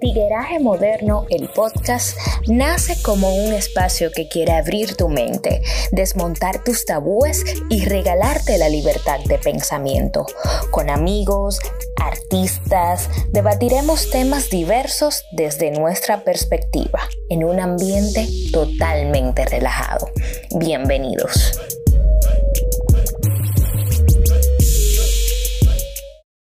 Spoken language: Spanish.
Tigueraje Moderno, el podcast, nace como un espacio que quiere abrir tu mente, desmontar tus tabúes y regalarte la libertad de pensamiento. Con amigos, artistas, debatiremos temas diversos desde nuestra perspectiva, en un ambiente totalmente relajado. Bienvenidos.